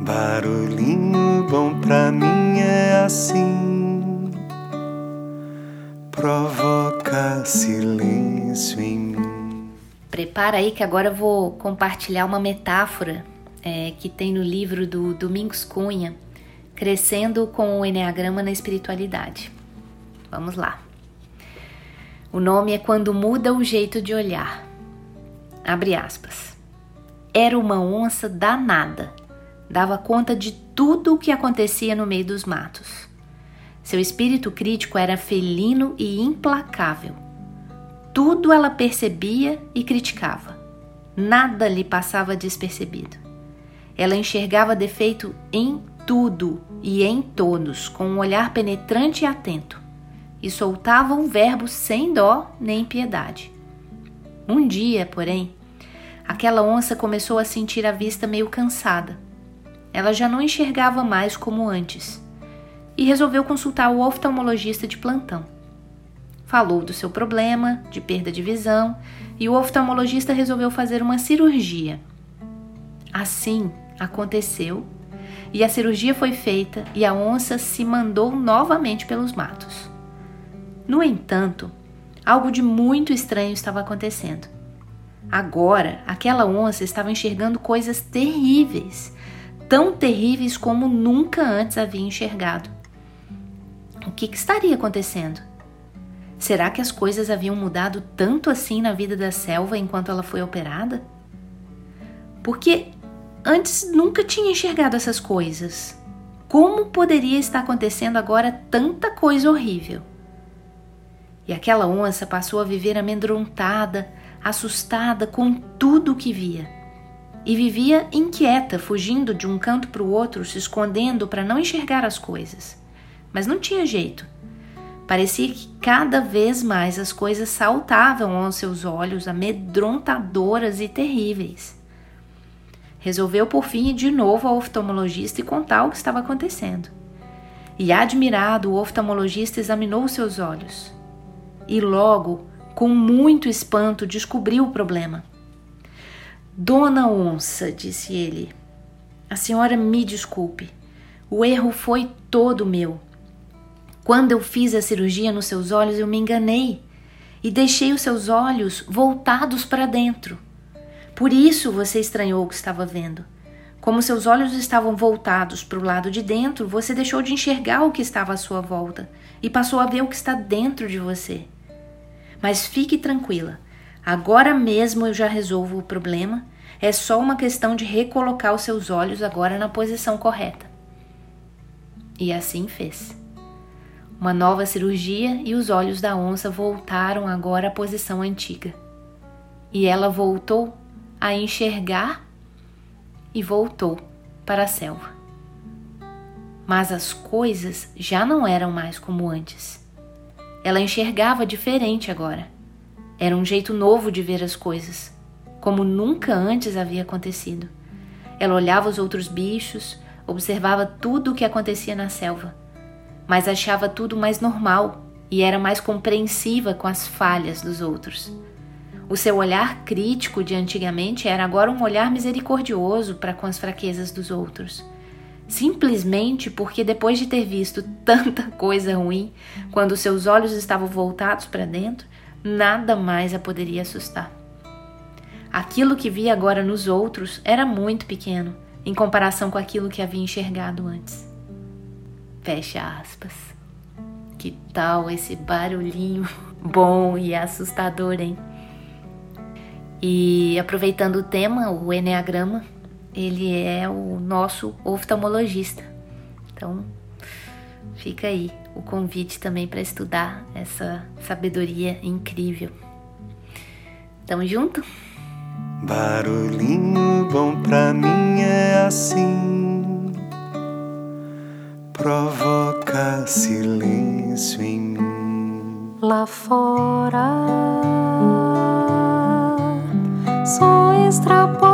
Barulhinho bom pra mim é assim, provoca silêncio em mim. Prepara aí que agora eu vou compartilhar uma metáfora é, que tem no livro do Domingos Cunha, Crescendo com o Enneagrama na Espiritualidade. Vamos lá. O nome é Quando Muda o Jeito de Olhar. Abre aspas. Era uma onça danada dava conta de tudo o que acontecia no meio dos matos. Seu espírito crítico era felino e implacável. Tudo ela percebia e criticava. Nada lhe passava despercebido. Ela enxergava defeito em tudo e em todos, com um olhar penetrante e atento, e soltava um verbo sem dó nem piedade. Um dia, porém, aquela onça começou a sentir a vista meio cansada ela já não enxergava mais como antes e resolveu consultar o oftalmologista de plantão. Falou do seu problema de perda de visão e o oftalmologista resolveu fazer uma cirurgia. Assim aconteceu e a cirurgia foi feita e a onça se mandou novamente pelos matos. No entanto, algo de muito estranho estava acontecendo. Agora, aquela onça estava enxergando coisas terríveis tão terríveis como nunca antes havia enxergado. O que, que estaria acontecendo? Será que as coisas haviam mudado tanto assim na vida da selva enquanto ela foi operada? Porque antes nunca tinha enxergado essas coisas. Como poderia estar acontecendo agora tanta coisa horrível? E aquela onça passou a viver amedrontada, assustada com tudo o que via e vivia inquieta, fugindo de um canto para o outro, se escondendo para não enxergar as coisas. Mas não tinha jeito. Parecia que cada vez mais as coisas saltavam aos seus olhos, amedrontadoras e terríveis. Resolveu por fim ir de novo ao oftalmologista e contar o que estava acontecendo. E admirado, o oftalmologista examinou seus olhos. E logo, com muito espanto, descobriu o problema. Dona Onça, disse ele, a senhora me desculpe. O erro foi todo meu. Quando eu fiz a cirurgia nos seus olhos, eu me enganei e deixei os seus olhos voltados para dentro. Por isso você estranhou o que estava vendo. Como seus olhos estavam voltados para o lado de dentro, você deixou de enxergar o que estava à sua volta e passou a ver o que está dentro de você. Mas fique tranquila, Agora mesmo eu já resolvo o problema. É só uma questão de recolocar os seus olhos agora na posição correta. E assim fez. Uma nova cirurgia e os olhos da onça voltaram agora à posição antiga. E ela voltou a enxergar e voltou para a selva. Mas as coisas já não eram mais como antes. Ela enxergava diferente agora era um jeito novo de ver as coisas, como nunca antes havia acontecido. Ela olhava os outros bichos, observava tudo o que acontecia na selva, mas achava tudo mais normal e era mais compreensiva com as falhas dos outros. O seu olhar crítico de antigamente era agora um olhar misericordioso para com as fraquezas dos outros. Simplesmente porque depois de ter visto tanta coisa ruim, quando seus olhos estavam voltados para dentro, nada mais a poderia assustar. Aquilo que via agora nos outros era muito pequeno em comparação com aquilo que havia enxergado antes. Fecha aspas. Que tal esse barulhinho bom e assustador, hein? E aproveitando o tema, o Enneagrama, ele é o nosso oftalmologista. Então, fica aí o convite também para estudar essa sabedoria incrível. Tamo junto? Barulhinho bom pra mim é assim, provoca silêncio em mim. Lá fora, só extrapola.